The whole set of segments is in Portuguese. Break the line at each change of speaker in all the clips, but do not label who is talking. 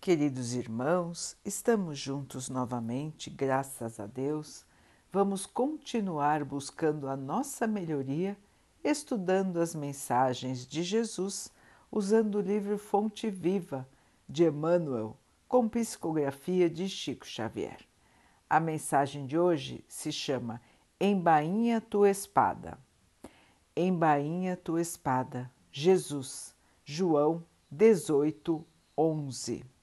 Queridos irmãos, estamos juntos novamente, graças a Deus. Vamos continuar buscando a nossa melhoria, estudando as mensagens de Jesus, usando o livro Fonte Viva de Emmanuel, com psicografia de Chico Xavier. A mensagem de hoje se chama Embainha tua espada. Embainha tua espada, Jesus, João 18, 11.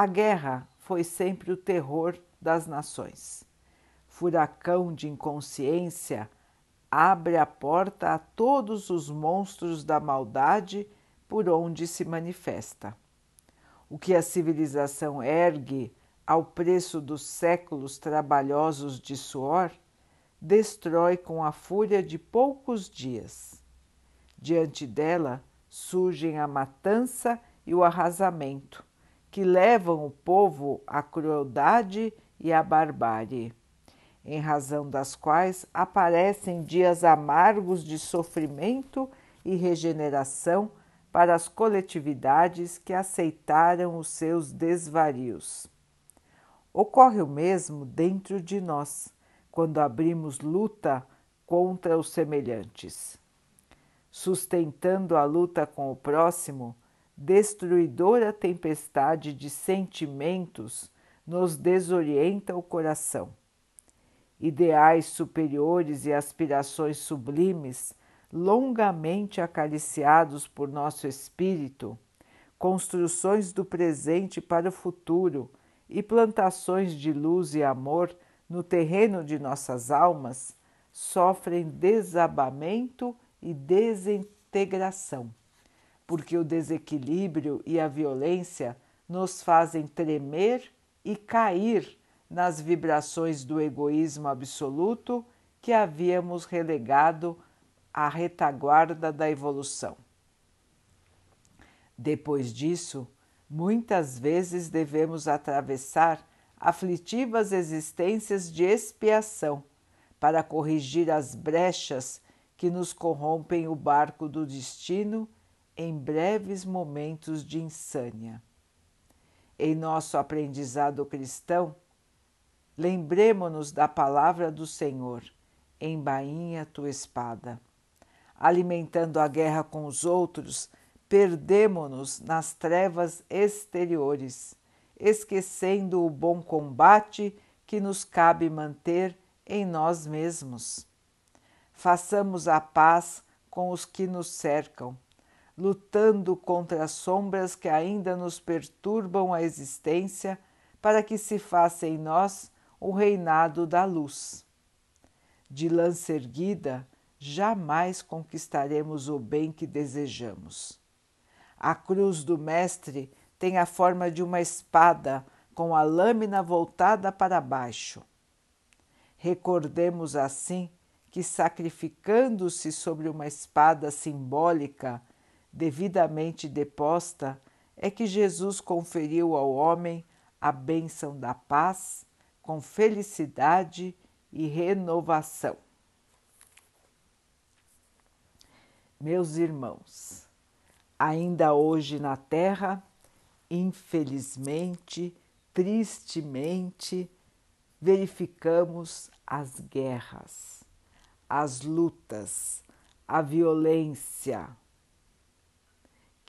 A guerra foi sempre o terror das nações. Furacão de inconsciência abre a porta a todos os monstros da maldade por onde se manifesta. O que a civilização ergue ao preço dos séculos trabalhosos de suor, destrói com a fúria de poucos dias. Diante dela surgem a matança e o arrasamento, que levam o povo à crueldade e à barbárie, em razão das quais aparecem dias amargos de sofrimento e regeneração para as coletividades que aceitaram os seus desvarios. Ocorre o mesmo dentro de nós, quando abrimos luta contra os semelhantes. Sustentando a luta com o próximo, destruidora tempestade de sentimentos nos desorienta o coração. Ideais superiores e aspirações sublimes, longamente acariciados por nosso espírito, construções do presente para o futuro e plantações de luz e amor no terreno de nossas almas, sofrem desabamento e desintegração porque o desequilíbrio e a violência nos fazem tremer e cair nas vibrações do egoísmo absoluto que havíamos relegado à retaguarda da evolução. Depois disso, muitas vezes devemos atravessar aflitivas existências de expiação para corrigir as brechas que nos corrompem o barco do destino em breves momentos de insânia. Em nosso aprendizado cristão, lembremos-nos da palavra do Senhor: embainha tua espada. Alimentando a guerra com os outros, perdemo-nos nas trevas exteriores, esquecendo o bom combate que nos cabe manter em nós mesmos. Façamos a paz com os que nos cercam lutando contra as sombras que ainda nos perturbam a existência, para que se faça em nós o reinado da luz. De lança erguida, jamais conquistaremos o bem que desejamos. A cruz do Mestre tem a forma de uma espada com a lâmina voltada para baixo. Recordemos assim que, sacrificando-se sobre uma espada simbólica, devidamente deposta, é que Jesus conferiu ao homem a bênção da paz com felicidade e renovação. Meus irmãos, ainda hoje na Terra, infelizmente, tristemente, verificamos as guerras, as lutas, a violência,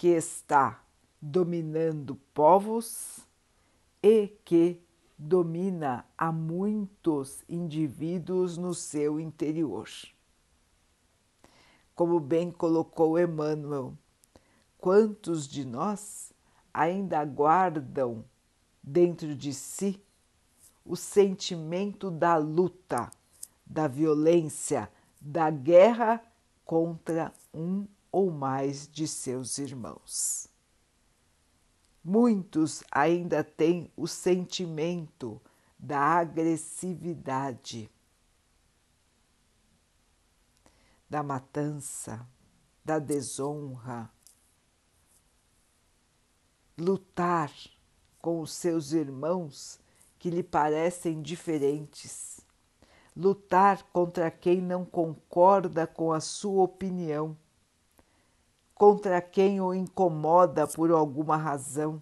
que está dominando povos e que domina a muitos indivíduos no seu interior. Como bem colocou Emmanuel, quantos de nós ainda guardam dentro de si o sentimento da luta, da violência, da guerra contra um ou mais de seus irmãos. Muitos ainda têm o sentimento da agressividade, da matança, da desonra. Lutar com os seus irmãos que lhe parecem diferentes, lutar contra quem não concorda com a sua opinião contra quem o incomoda por alguma razão.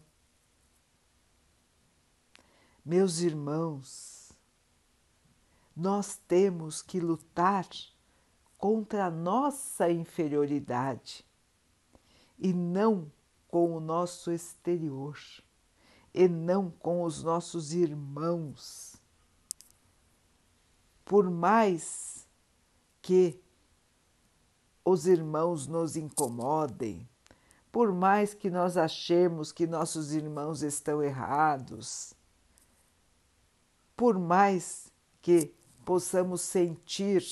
Meus irmãos, nós temos que lutar contra a nossa inferioridade e não com o nosso exterior, e não com os nossos irmãos. Por mais que os irmãos nos incomodem, por mais que nós achemos que nossos irmãos estão errados, por mais que possamos sentir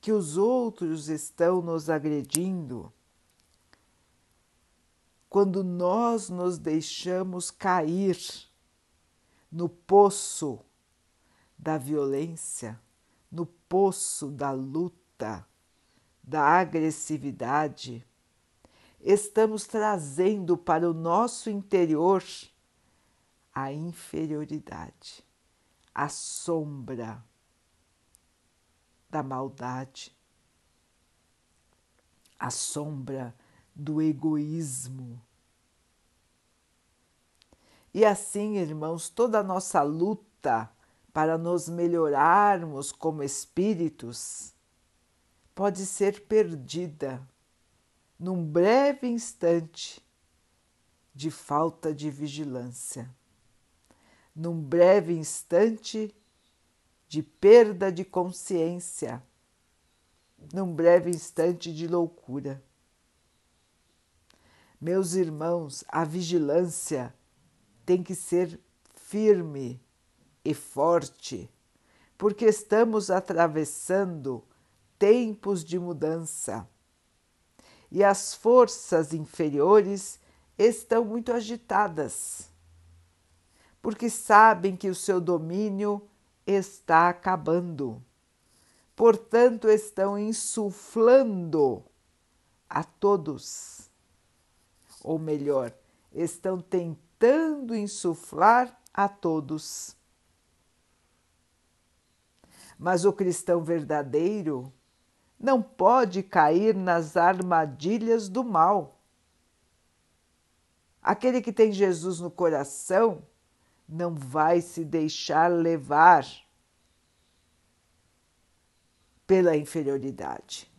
que os outros estão nos agredindo, quando nós nos deixamos cair no poço da violência, no poço da da agressividade, estamos trazendo para o nosso interior a inferioridade, a sombra da maldade, a sombra do egoísmo. E assim, irmãos, toda a nossa luta para nos melhorarmos como espíritos pode ser perdida num breve instante de falta de vigilância, num breve instante de perda de consciência, num breve instante de loucura. Meus irmãos, a vigilância tem que ser firme e forte, porque estamos atravessando tempos de mudança. E as forças inferiores estão muito agitadas, porque sabem que o seu domínio está acabando. Portanto, estão insuflando a todos, ou melhor, estão tentando insuflar a todos. Mas o cristão verdadeiro não pode cair nas armadilhas do mal. Aquele que tem Jesus no coração não vai se deixar levar pela inferioridade.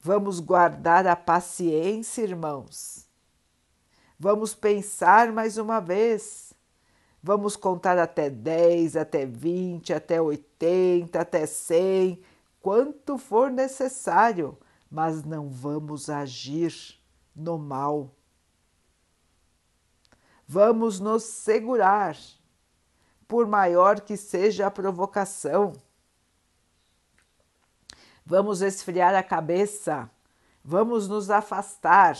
Vamos guardar a paciência, irmãos. Vamos pensar mais uma vez Vamos contar até 10, até 20, até 80, até 100, quanto for necessário, mas não vamos agir no mal. Vamos nos segurar, por maior que seja a provocação. Vamos esfriar a cabeça, vamos nos afastar.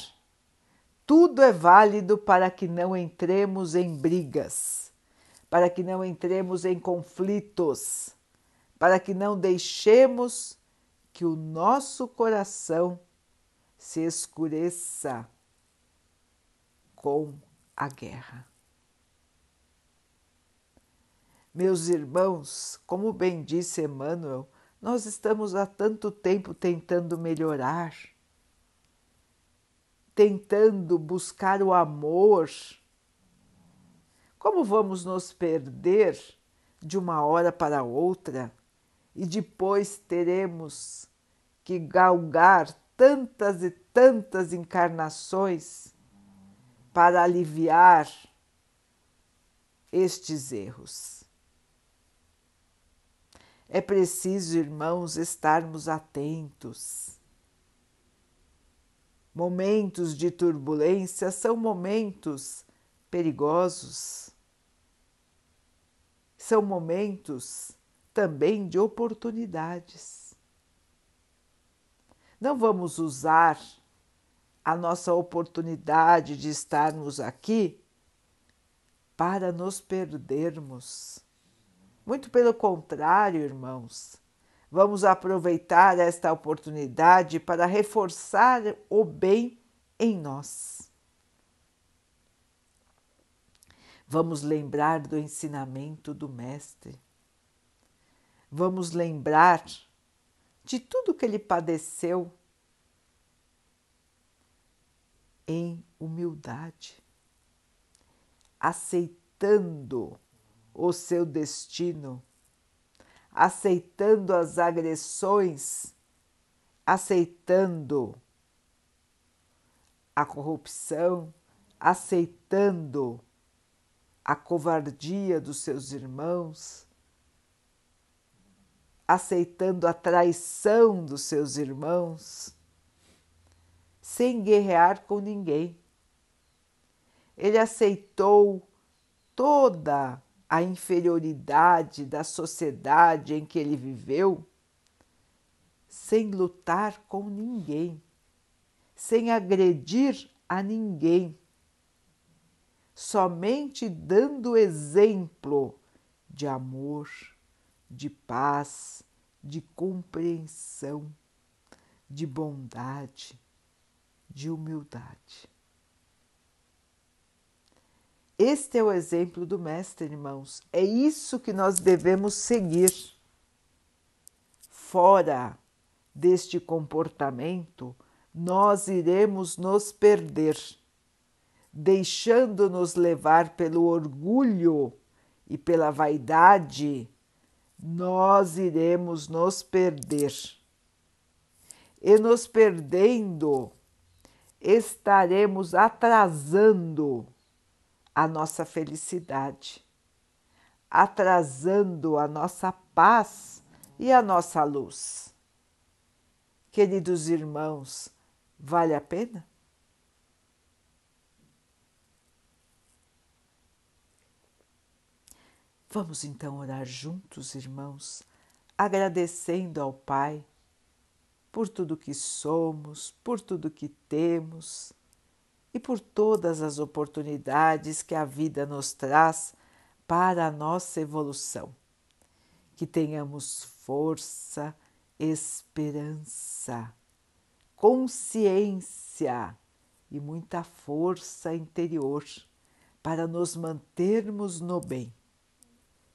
Tudo é válido para que não entremos em brigas para que não entremos em conflitos, para que não deixemos que o nosso coração se escureça com a guerra. Meus irmãos, como bem disse Emmanuel, nós estamos há tanto tempo tentando melhorar, tentando buscar o amor como vamos nos perder de uma hora para outra e depois teremos que galgar tantas e tantas encarnações para aliviar estes erros? É preciso, irmãos, estarmos atentos. Momentos de turbulência são momentos perigosos são momentos também de oportunidades. Não vamos usar a nossa oportunidade de estarmos aqui para nos perdermos. Muito pelo contrário, irmãos, vamos aproveitar esta oportunidade para reforçar o bem em nós. Vamos lembrar do ensinamento do Mestre. Vamos lembrar de tudo que ele padeceu em humildade. aceitando o seu destino, aceitando as agressões, aceitando a corrupção, aceitando a covardia dos seus irmãos, aceitando a traição dos seus irmãos, sem guerrear com ninguém. Ele aceitou toda a inferioridade da sociedade em que ele viveu, sem lutar com ninguém, sem agredir a ninguém, somente dando exemplo de amor, de paz, de compreensão, de bondade, de humildade. Este é o exemplo do Mestre, irmãos. É isso que nós devemos seguir. Fora deste comportamento, nós iremos nos perder, deixando-nos levar pelo orgulho e pela vaidade, nós iremos nos perder. E nos perdendo, estaremos atrasando a nossa felicidade, atrasando a nossa paz e a nossa luz. Queridos irmãos, vale a pena? Vamos então orar juntos, irmãos, agradecendo ao Pai por tudo que somos, por tudo que temos e por todas as oportunidades que a vida nos traz para a nossa evolução. Que tenhamos força, esperança, consciência e muita força interior para nos mantermos no bem.